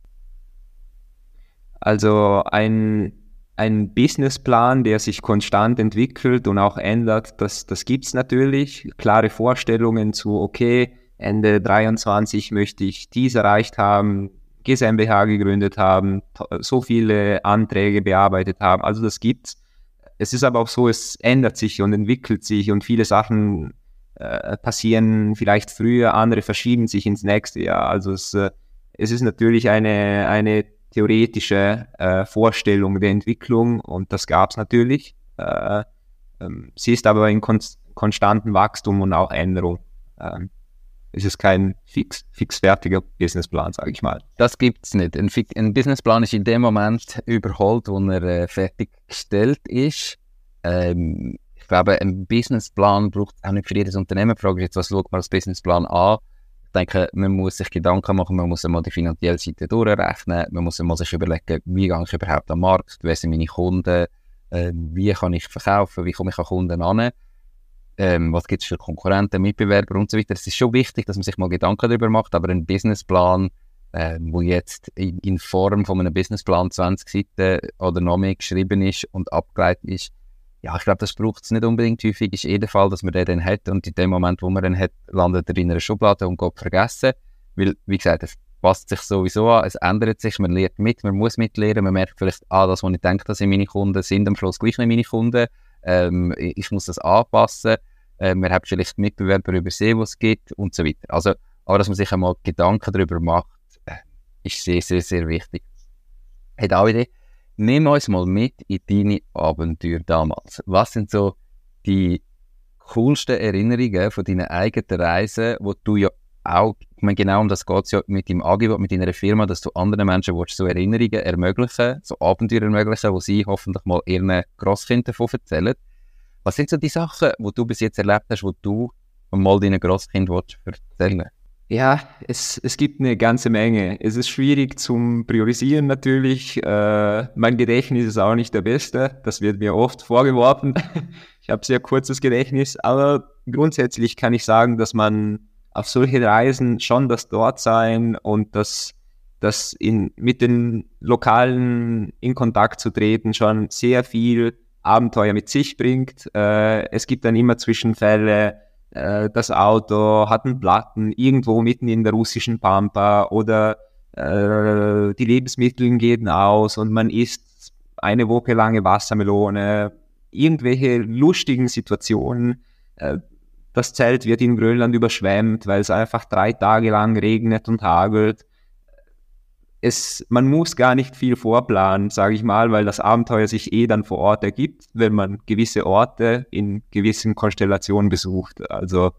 Also ein, ein Businessplan, der sich konstant entwickelt und auch ändert, das, das gibt es natürlich. Klare Vorstellungen zu, okay, Ende 23 möchte ich dies erreicht haben, GmbH gegründet haben, so viele Anträge bearbeitet haben. Also das gibt's. Es ist aber auch so, es ändert sich und entwickelt sich und viele Sachen äh, passieren vielleicht früher, andere verschieben sich ins nächste Jahr. Also es, äh, es ist natürlich eine, eine theoretische äh, Vorstellung der Entwicklung und das gab es natürlich. Äh, ähm, sie ist aber in kon konstantem Wachstum und auch Änderung. Ähm, es ist kein fix, fixfertiger Businessplan, sage ich mal. Das gibt es nicht. Ein, ein, Businessplan ist in dem Moment überholt, wo er äh, fertiggestellt ist. Ähm, ich glaube, ein Businessplan braucht auch nicht für jedes Unternehmen. Die Frage ist jetzt, was schaut man als Businessplan an? Ich denke, man muss sich Gedanken machen, man muss einmal die finanzielle Seite durchrechnen, man muss einmal sich überlegen, wie gehe ich überhaupt am Markt, wer sind meine Kunden, äh, wie kann ich verkaufen, wie komme ich an Kunden an ähm, was gibt es für Konkurrenten, Mitbewerber und so weiter. Es ist schon wichtig, dass man sich mal Gedanken darüber macht, aber ein Businessplan, äh, wo jetzt in, in, Form von einem Businessplan 20 Seiten oder noch mehr geschrieben ist und abgeleitet ist, ja, ich glaube, das braucht es nicht unbedingt häufig. Ist jeder Fall, dass man den dann hat und in dem Moment, wo man den hat, landet er in einer Schublade und geht vergessen. Weil, wie gesagt, es passt sich sowieso an, es ändert sich, man lernt mit, man muss mitlernen, man merkt vielleicht, ah, das, was ich denke, das sind meine Kunden, sind am Schluss gleich nicht meine Kunden. Ähm, ich muss das anpassen. Äh, man hat vielleicht Mitbewerber übersehen, was es gibt und so weiter. Also, aber dass man sich einmal Gedanken darüber macht, äh, ist sehr, sehr, sehr wichtig. Auch Idee? Nimm uns mal mit in deine Abenteuer damals. Was sind so die coolsten Erinnerungen von deinen eigenen Reisen, wo du ja auch, ich meine, genau um das geht es ja mit deinem Angebot, mit deiner Firma, dass du anderen Menschen willst, so Erinnerungen ermöglichen, so Abenteuer ermöglichen, wo sie hoffentlich mal ihren Grosskindern davon erzählen. Was sind so die Sachen, die du bis jetzt erlebt hast, wo du mal deinen Grosskind erzählen ja, es, es gibt eine ganze Menge. Es ist schwierig zum Priorisieren natürlich. Äh, mein Gedächtnis ist auch nicht der beste. Das wird mir oft vorgeworfen. [laughs] ich habe sehr kurzes Gedächtnis, aber grundsätzlich kann ich sagen, dass man auf solche Reisen schon das Dortsein und das, das in, mit den Lokalen in Kontakt zu treten schon sehr viel Abenteuer mit sich bringt. Äh, es gibt dann immer Zwischenfälle, äh, das Auto hat einen Platten irgendwo mitten in der russischen Pampa oder äh, die Lebensmittel gehen aus und man isst eine Woche lange Wassermelone. Irgendwelche lustigen Situationen. Äh, das Zelt wird in Grönland überschwemmt, weil es einfach drei Tage lang regnet und hagelt es, man muss gar nicht viel vorplanen, sage ich mal, weil das Abenteuer sich eh dann vor Ort ergibt, wenn man gewisse Orte in gewissen Konstellationen besucht. Also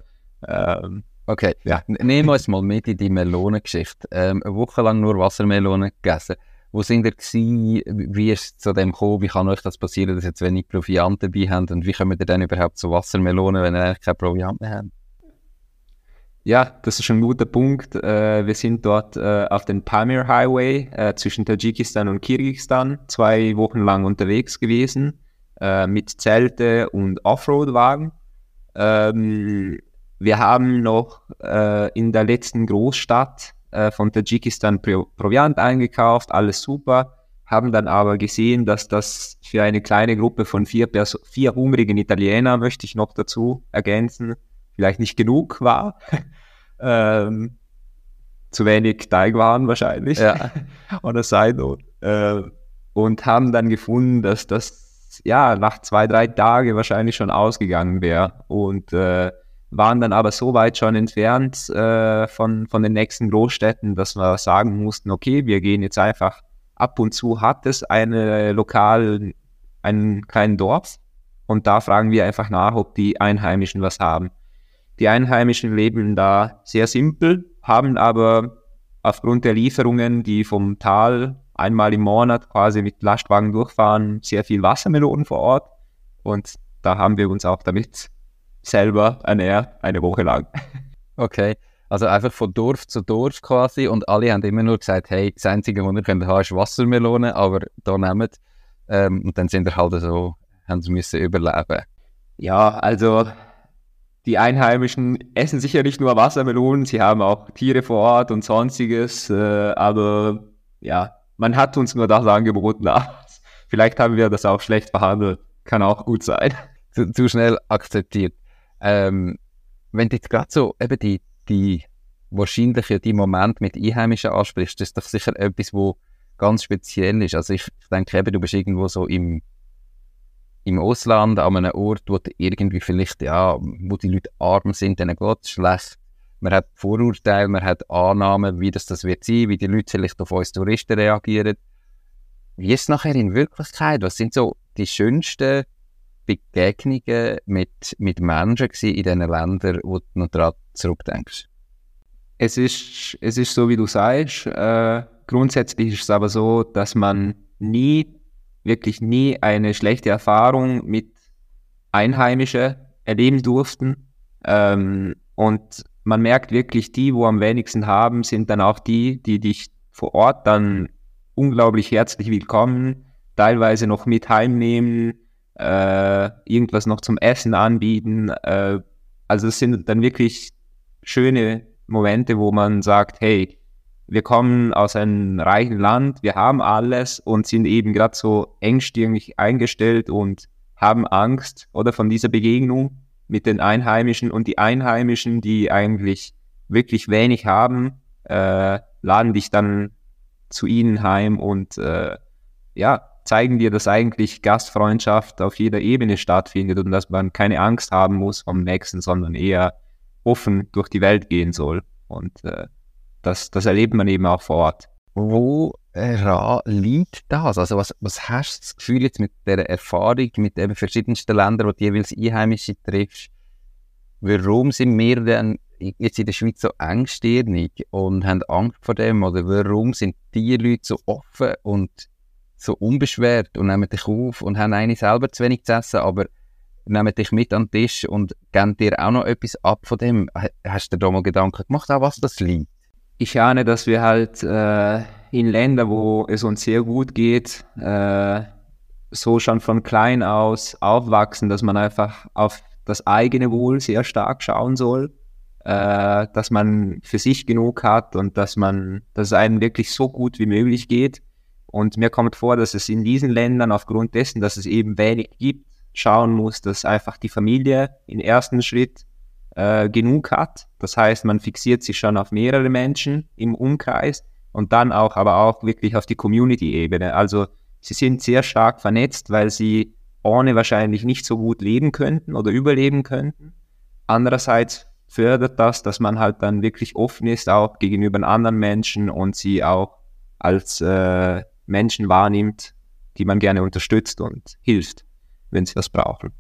ähm, Okay, ja. nehmen wir uns mal mit in die Melonengeschichte. Ähm, eine Woche lang nur Wassermelonen gegessen. Wo sind ihr gewesen? Wie ist es zu dem gekommen? Wie kann euch das passieren, dass ihr zu wenig Proviant dabei habt? Und wie kommt ihr dann überhaupt zu Wassermelonen, wenn ihr eigentlich kein Proviant mehr habt? Ja, das ist ein guter Punkt. Äh, wir sind dort äh, auf dem Pamir Highway äh, zwischen Tadschikistan und Kirgisistan zwei Wochen lang unterwegs gewesen mit Zelte und Offroad-Wagen. Ähm, wir haben noch in der letzten Großstadt von Tadschikistan Pro Proviant eingekauft, alles super. Haben dann aber gesehen, dass das für eine kleine Gruppe von vier, Perso vier hungrigen Italiener, möchte ich noch dazu ergänzen, vielleicht nicht genug war. [laughs] ähm, zu wenig Teig waren wahrscheinlich. Ja. [laughs] Oder Side äh, und haben dann gefunden, dass das ja nach zwei, drei Tagen wahrscheinlich schon ausgegangen wäre. Und äh, waren dann aber so weit schon entfernt äh, von, von den nächsten Großstädten, dass wir sagen mussten, okay, wir gehen jetzt einfach ab und zu hat es eine lokal, einen kleinen Dorf und da fragen wir einfach nach, ob die Einheimischen was haben. Die Einheimischen leben da sehr simpel, haben aber aufgrund der Lieferungen, die vom Tal einmal im Monat quasi mit Lastwagen durchfahren, sehr viel Wassermelonen vor Ort. Und da haben wir uns auch damit selber ernährt, eine Woche lang. [laughs] Okay, also einfach von Dorf zu Dorf quasi und alle haben immer nur gesagt, hey, das Einzige, was wir können haben, ist Wassermelone, aber da nehmt. Ähm, und dann sind wir halt so, haben sie müssen überleben. Ja, also die Einheimischen essen sicher nicht nur Wassermelonen, sie haben auch Tiere vor Ort und sonstiges, äh, aber ja, man hat uns nur das angeboten. [laughs] Vielleicht haben wir das auch schlecht behandelt, kann auch gut sein. Zu, zu schnell akzeptiert. Ähm, wenn du jetzt gerade so eben die, die wahrscheinlich ja die Moment mit Einheimischen ansprichst, das ist doch sicher etwas, wo ganz speziell ist. Also ich, ich denke eben, du bist irgendwo so im, im Ausland, an einem Ort, wo irgendwie vielleicht, ja, wo die Leute arm sind, denen geht es schlecht. Man hat Vorurteile, man hat Annahmen, wie das, das wird sein, wie die Leute vielleicht auf uns Touristen reagieren. Wie ist es nachher in Wirklichkeit? Was sind so die schönsten Begegnungen mit, mit Menschen in diesen Ländern, wo du noch daran zurückdenkst? Es ist, es ist so, wie du sagst. Äh, grundsätzlich ist es aber so, dass man nie, wirklich nie eine schlechte Erfahrung mit Einheimischen erleben durften. Ähm, und man merkt wirklich, die, wo am wenigsten haben, sind dann auch die, die dich vor Ort dann unglaublich herzlich willkommen, teilweise noch mit heimnehmen, äh, irgendwas noch zum Essen anbieten. Äh, also es sind dann wirklich schöne Momente, wo man sagt, hey, wir kommen aus einem reichen Land, wir haben alles und sind eben gerade so engstirnig eingestellt und haben Angst oder von dieser Begegnung mit den Einheimischen und die Einheimischen, die eigentlich wirklich wenig haben, äh, laden dich dann zu ihnen heim und äh, ja, zeigen dir, dass eigentlich Gastfreundschaft auf jeder Ebene stattfindet und dass man keine Angst haben muss vom Nächsten, sondern eher offen durch die Welt gehen soll. Und äh, das, das erlebt man eben auch vor Ort. Wo äh, liegt das? Also was, was hast du das Gefühl jetzt mit der Erfahrung mit den verschiedensten Ländern, wo du jeweils Einheimische triffst? Warum sind wir denn jetzt in der Schweiz so engstirnig und haben Angst vor dem? Oder warum sind die Leute so offen und so unbeschwert und nehmen dich auf und haben eigentlich selber zu wenig zu essen, aber nehmen dich mit an den Tisch und geben dir auch noch etwas ab von dem. Hast du dir da mal Gedanken gemacht, auch was das liegt? Ich ahne, dass wir halt äh, in Ländern, wo es uns sehr gut geht, äh, so schon von klein aus aufwachsen, dass man einfach auf das eigene Wohl sehr stark schauen soll, äh, dass man für sich genug hat und dass man, dass es einem wirklich so gut wie möglich geht. Und mir kommt vor, dass es in diesen Ländern aufgrund dessen, dass es eben wenig gibt, schauen muss, dass einfach die Familie im ersten Schritt äh, genug hat. Das heißt, man fixiert sich schon auf mehrere Menschen im Umkreis und dann auch, aber auch wirklich auf die Community-Ebene. Also sie sind sehr stark vernetzt, weil sie ohne wahrscheinlich nicht so gut leben könnten oder überleben könnten. Andererseits fördert das, dass man halt dann wirklich offen ist, auch gegenüber anderen Menschen und sie auch als äh, Menschen wahrnimmt, die man gerne unterstützt und hilft wenn sie was brauchen.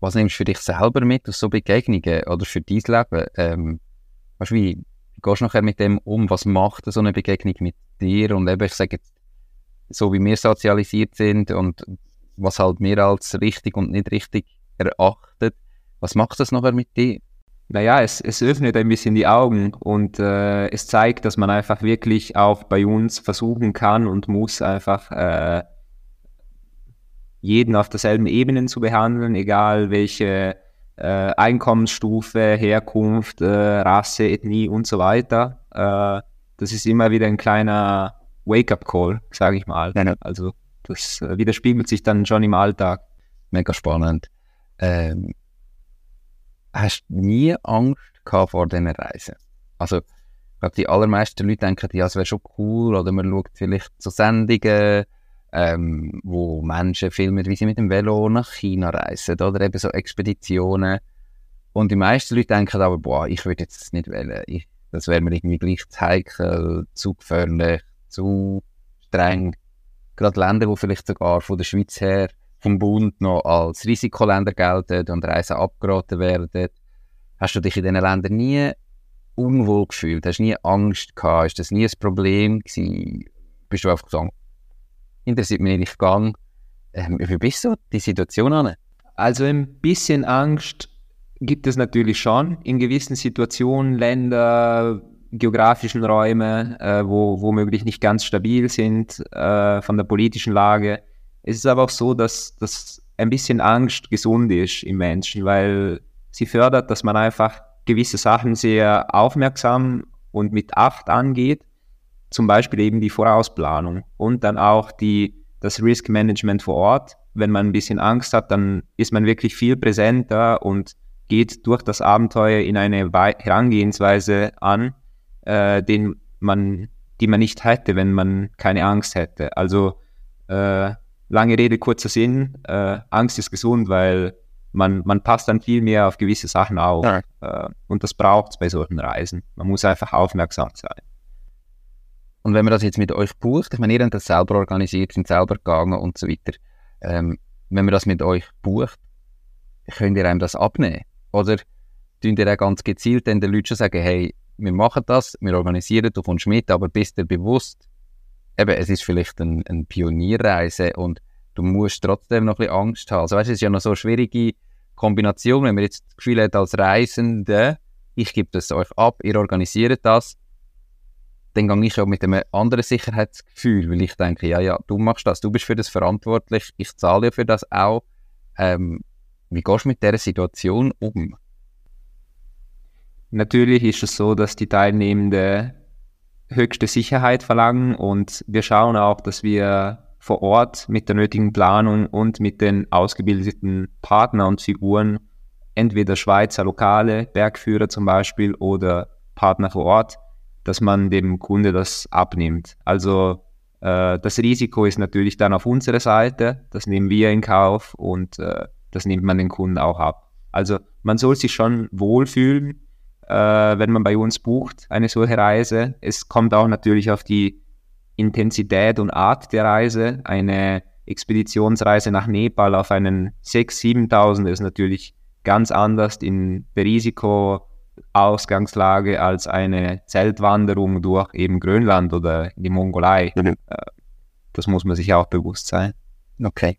Was nimmst du für dich selber mit aus so Begegnungen oder für dein Leben? Ähm, weißt, wie, wie gehst du nachher mit dem um? Was macht so eine Begegnung mit dir? Und eben, ich sage jetzt, so wie wir sozialisiert sind und was halt wir als richtig und nicht richtig erachtet, was macht das nachher mit dir? Naja, es, es öffnet ein bisschen die Augen und äh, es zeigt, dass man einfach wirklich auch bei uns versuchen kann und muss einfach äh, jeden auf derselben Ebene zu behandeln, egal welche äh, Einkommensstufe, Herkunft, äh, Rasse, Ethnie und so weiter. Äh, das ist immer wieder ein kleiner Wake-up-Call, sage ich mal. Nein, also das äh, widerspiegelt sich dann schon im Alltag. Mega spannend. Ähm, hast du nie Angst gehabt vor diesen Reisen? Also, ich glaube, die allermeisten Leute denken, ja, es wäre schon cool, oder man schaut vielleicht zu Sendungen, ähm, wo Menschen filmen, wie sie mit dem Velo nach China reisen oder eben so Expeditionen. Und die meisten Leute denken aber, boah, ich würde jetzt nicht wählen. Ich, das wäre mir irgendwie gleich zu heikel, zu gefährlich, zu streng. Gerade Länder, wo vielleicht sogar von der Schweiz her vom Bund noch als Risikoländer gelten und Reisen abgeraten werden. Hast du dich in diesen Ländern nie unwohl gefühlt? Hast du nie Angst gehabt? Ist das nie ein Problem gewesen? Bist du einfach gesagt, interessiert mich nicht gegangen. Ähm, wie bist du die Situation an? Also ein bisschen Angst gibt es natürlich schon in gewissen Situationen, Länder, geografischen Räume, äh, wo womöglich nicht ganz stabil sind äh, von der politischen Lage. Es ist aber auch so, dass, dass ein bisschen Angst gesund ist im Menschen, weil sie fördert, dass man einfach gewisse Sachen sehr aufmerksam und mit Acht angeht zum Beispiel eben die Vorausplanung und dann auch die, das Risk Management vor Ort. Wenn man ein bisschen Angst hat, dann ist man wirklich viel präsenter und geht durch das Abenteuer in eine Herangehensweise an, äh, den man, die man nicht hätte, wenn man keine Angst hätte. Also äh, lange Rede, kurzer Sinn, äh, Angst ist gesund, weil man, man passt dann viel mehr auf gewisse Sachen auf. Ja. Äh, und das braucht es bei solchen Reisen. Man muss einfach aufmerksam sein. Und wenn man das jetzt mit euch bucht, ich meine, ihr habt das selber organisiert, sind selber gegangen und so weiter. Ähm, wenn man das mit euch bucht, könnt ihr einem das abnehmen? Oder tun ihr auch ganz gezielt den Leuten schon sagen, hey, wir machen das, wir organisieren, du kommst mit, aber bist dir bewusst, eben, es ist vielleicht eine ein Pionierreise und du musst trotzdem noch ein bisschen Angst haben. Also weißt, es ist ja noch so eine schwierige Kombination, wenn man jetzt das Gefühl hat als Reisende, ich gebe das euch ab, ihr organisiert das, dann gehe ich auch mit einem anderen Sicherheitsgefühl, weil ich denke, ja, ja, du machst das, du bist für das verantwortlich, ich zahle ja für das auch. Ähm, wie gehst du mit dieser Situation um? Natürlich ist es so, dass die Teilnehmenden höchste Sicherheit verlangen und wir schauen auch, dass wir vor Ort mit der nötigen Planung und mit den ausgebildeten Partnern und Figuren, entweder Schweizer Lokale, Bergführer zum Beispiel oder Partner vor Ort, dass man dem Kunde das abnimmt. Also äh, das Risiko ist natürlich dann auf unserer Seite, das nehmen wir in Kauf und äh, das nimmt man den Kunden auch ab. Also man soll sich schon wohlfühlen, äh, wenn man bei uns bucht, eine solche Reise. Es kommt auch natürlich auf die Intensität und Art der Reise. Eine Expeditionsreise nach Nepal auf einen 6.000, 7.000 ist natürlich ganz anders in der Risikoausgangslage als eine Zeltwanderung durch eben Grönland oder die Mongolei. Mhm. Das muss man sich auch bewusst sein. Okay.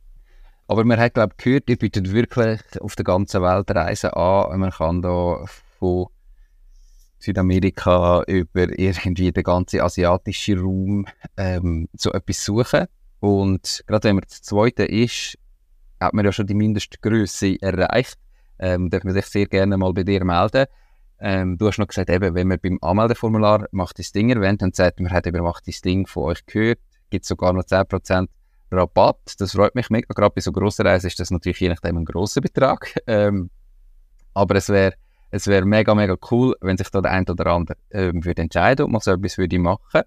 Aber man hat, glaube ich, gehört, ihr bietet wirklich auf der ganzen Welt Reisen an. Man kann da von Südamerika über irgendwie den ganzen asiatischen Raum ähm, so etwas suchen. Und gerade wenn man das Zweite ist, hat man ja schon die Mindestgröße erreicht. Ähm, darf man sich sehr gerne mal bei dir melden. Ähm, du hast noch gesagt, eben, wenn man beim Anmeldeformular macht das Ding erwähnt und sagt, man hat eben macht das Ding von euch gehört, gibt es sogar noch 10% Rabatt. Das freut mich mega. Gerade bei so grossen Reisen ist das natürlich je nachdem ein grosser Betrag. [laughs] Ähm, aber es wäre es wäre mega, mega cool, wenn sich da der ein oder andere ähm, würde entscheiden und mal so etwas würde machen.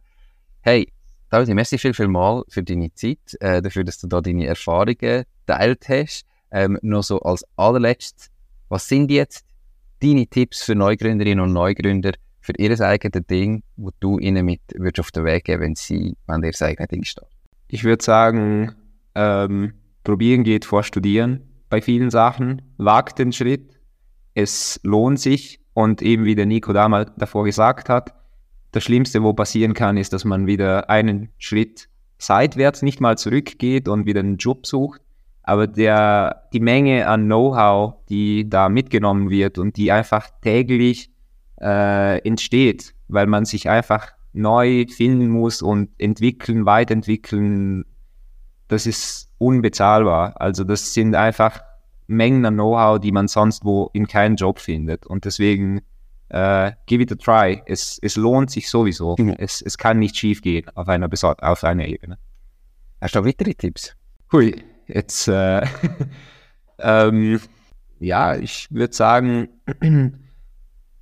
Hey, David, merci viel, viel mal für deine Zeit, äh, dafür, dass du da deine Erfahrungen teilt hast. Ähm, noch so als allerletztes, was sind jetzt deine Tipps für Neugründerinnen und Neugründer für ihr eigenes Ding, wo du ihnen mit würdest auf den Weg geben, wenn sie an ihr eigenes Ding stehen? Ich würde sagen, ähm, probieren geht vor Studieren bei vielen Sachen. Wagt den Schritt, es lohnt sich und eben wie der Nico damals davor gesagt hat, das Schlimmste, wo passieren kann, ist, dass man wieder einen Schritt seitwärts nicht mal zurückgeht und wieder einen Job sucht. Aber der, die Menge an Know-how, die da mitgenommen wird und die einfach täglich äh, entsteht, weil man sich einfach neu finden muss und entwickeln, weiterentwickeln, das ist unbezahlbar. Also das sind einfach Mengen an Know-how, die man sonst wo in keinem Job findet. Und deswegen äh, give it a try. Es, es lohnt sich sowieso. Mhm. Es, es kann nicht schief gehen auf einer, auf einer Ebene. Hast du noch weitere Tipps? Hui, jetzt äh, [laughs] ähm, ja, ich würde sagen, [clears throat]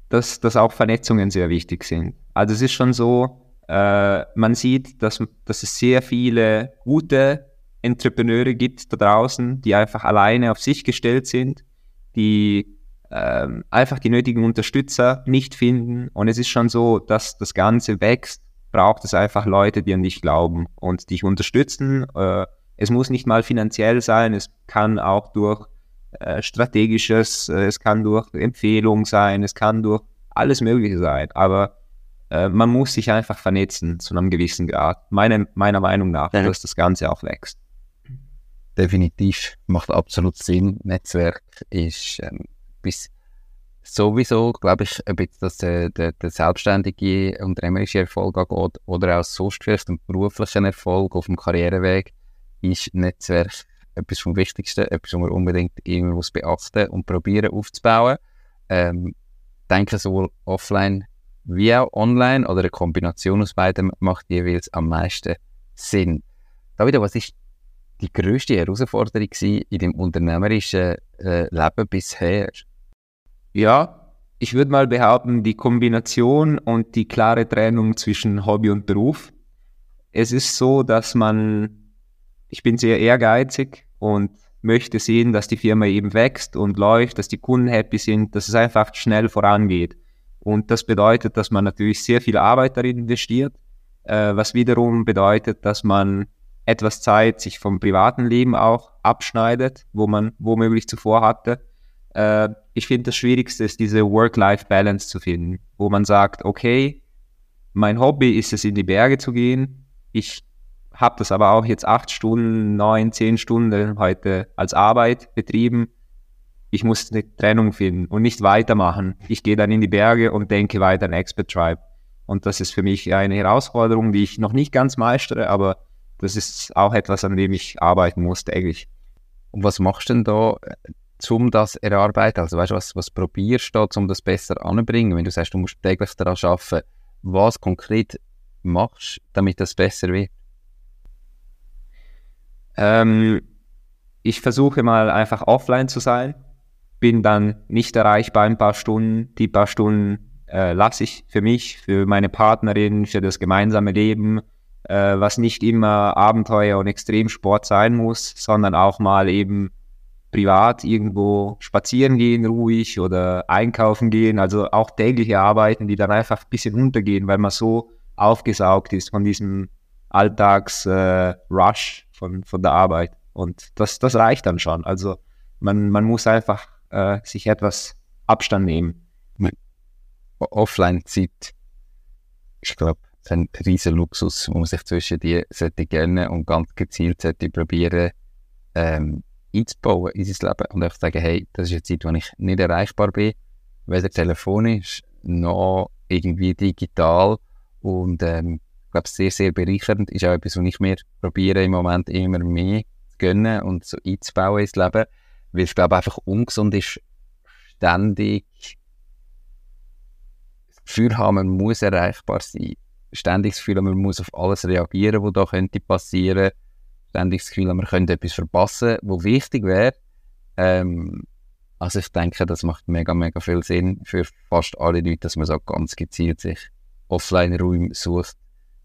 dass, dass auch Vernetzungen sehr wichtig sind. Also es ist schon so, äh, man sieht, dass, dass es sehr viele gute Entrepreneure gibt da draußen, die einfach alleine auf sich gestellt sind, die ähm, einfach die nötigen Unterstützer nicht finden. Und es ist schon so, dass das Ganze wächst, braucht es einfach Leute, die an dich glauben und dich unterstützen. Äh, es muss nicht mal finanziell sein, es kann auch durch äh, strategisches, äh, es kann durch Empfehlung sein, es kann durch alles Mögliche sein. Aber äh, man muss sich einfach vernetzen zu einem gewissen Grad. Meine, meiner Meinung nach, ja. dass das Ganze auch wächst definitiv macht absolut Sinn. Netzwerk ist ähm, bis sowieso, glaube ich, ob jetzt das äh, der, der selbstständige unternehmerische Erfolg angeht oder auch sonst vielleicht ein beruflichen Erfolg auf dem Karriereweg, ist Netzwerk etwas vom Wichtigsten, etwas, was man unbedingt immer muss beachten und probieren aufzubauen. Ähm, denke sowohl offline wie auch online oder eine Kombination aus beidem macht jeweils am meisten Sinn. David, was ist die größte Herausforderung in dem unternehmerischen äh, Leben bisher? Ja, ich würde mal behaupten, die Kombination und die klare Trennung zwischen Hobby und Beruf. Es ist so, dass man, ich bin sehr ehrgeizig und möchte sehen, dass die Firma eben wächst und läuft, dass die Kunden happy sind, dass es einfach schnell vorangeht. Und das bedeutet, dass man natürlich sehr viel Arbeit darin investiert, äh, was wiederum bedeutet, dass man etwas Zeit sich vom privaten Leben auch abschneidet, wo man womöglich zuvor hatte. Äh, ich finde, das Schwierigste ist, diese Work-Life-Balance zu finden, wo man sagt, okay, mein Hobby ist es, in die Berge zu gehen. Ich habe das aber auch jetzt acht Stunden, neun, zehn Stunden heute als Arbeit betrieben. Ich muss eine Trennung finden und nicht weitermachen. Ich gehe dann in die Berge und denke weiter an Expert Tribe. Und das ist für mich eine Herausforderung, die ich noch nicht ganz meistere, aber das ist auch etwas, an dem ich arbeiten muss täglich. Und was machst du denn da, um das erarbeiten? Also weißt du, was, was probierst du da, um das besser anzubringen? Wenn du sagst, du musst täglich daran arbeiten, was konkret machst du, damit das besser wird? Ähm, ich versuche mal einfach offline zu sein, bin dann nicht erreichbar ein paar Stunden. Die paar Stunden äh, lasse ich für mich, für meine Partnerin, für das gemeinsame Leben, äh, was nicht immer Abenteuer und Extremsport sein muss, sondern auch mal eben privat irgendwo spazieren gehen, ruhig oder einkaufen gehen, also auch tägliche Arbeiten, die dann einfach ein bisschen untergehen, weil man so aufgesaugt ist von diesem Alltags-Rush äh, von, von der Arbeit. Und das, das reicht dann schon. Also man, man muss einfach äh, sich etwas Abstand nehmen. Offline-Zeit, ich glaube, ein riesen Luxus, wo man sich zwischen die sollte gerne und ganz gezielt sollte probieren, ähm, einzubauen in sein Leben und einfach sagen, hey, das ist eine Zeit, wo ich nicht erreichbar bin, weder telefonisch noch irgendwie digital und ähm, ich glaube, sehr, sehr bereichernd ist auch etwas, was ich mir probiere im Moment immer mehr zu gönnen und so einzubauen ins Leben, weil ich glaube einfach ungesund ist, ständig das Gefühl haben, man muss erreichbar sein ständig das Gefühl, man muss auf alles reagieren, was da könnte passieren. Ständig das Gefühl, man könnte etwas verpassen, was wichtig wäre. Ähm, also ich denke, das macht mega, mega viel Sinn für fast alle Leute, dass man so ganz gezielt sich Offline-Räume sucht,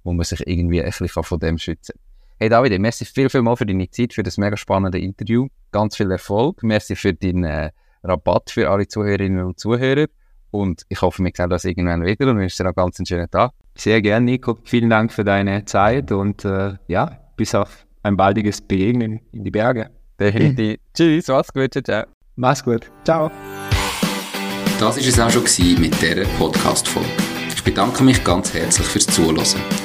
wo man sich irgendwie ein bisschen von dem schützen kann. Hey David, merci viel, viel mal für deine Zeit, für das mega spannende Interview. Ganz viel Erfolg. Merci für deinen äh, Rabatt für alle Zuhörerinnen und Zuhörer. Und ich hoffe, wir sehen das irgendwann wieder und wünsche dir noch ganz einen schönen Tag. Sehr gern, Nico. Vielen Dank für deine Zeit und äh, ja, bis auf ein baldiges Begegnen in die Berge. Definitiv. [laughs] Tschüss, mach's gut, ciao, ciao. Mach's gut. Ciao. Das war es auch schon mit dieser Podcast-Folge. Ich bedanke mich ganz herzlich fürs Zuhören.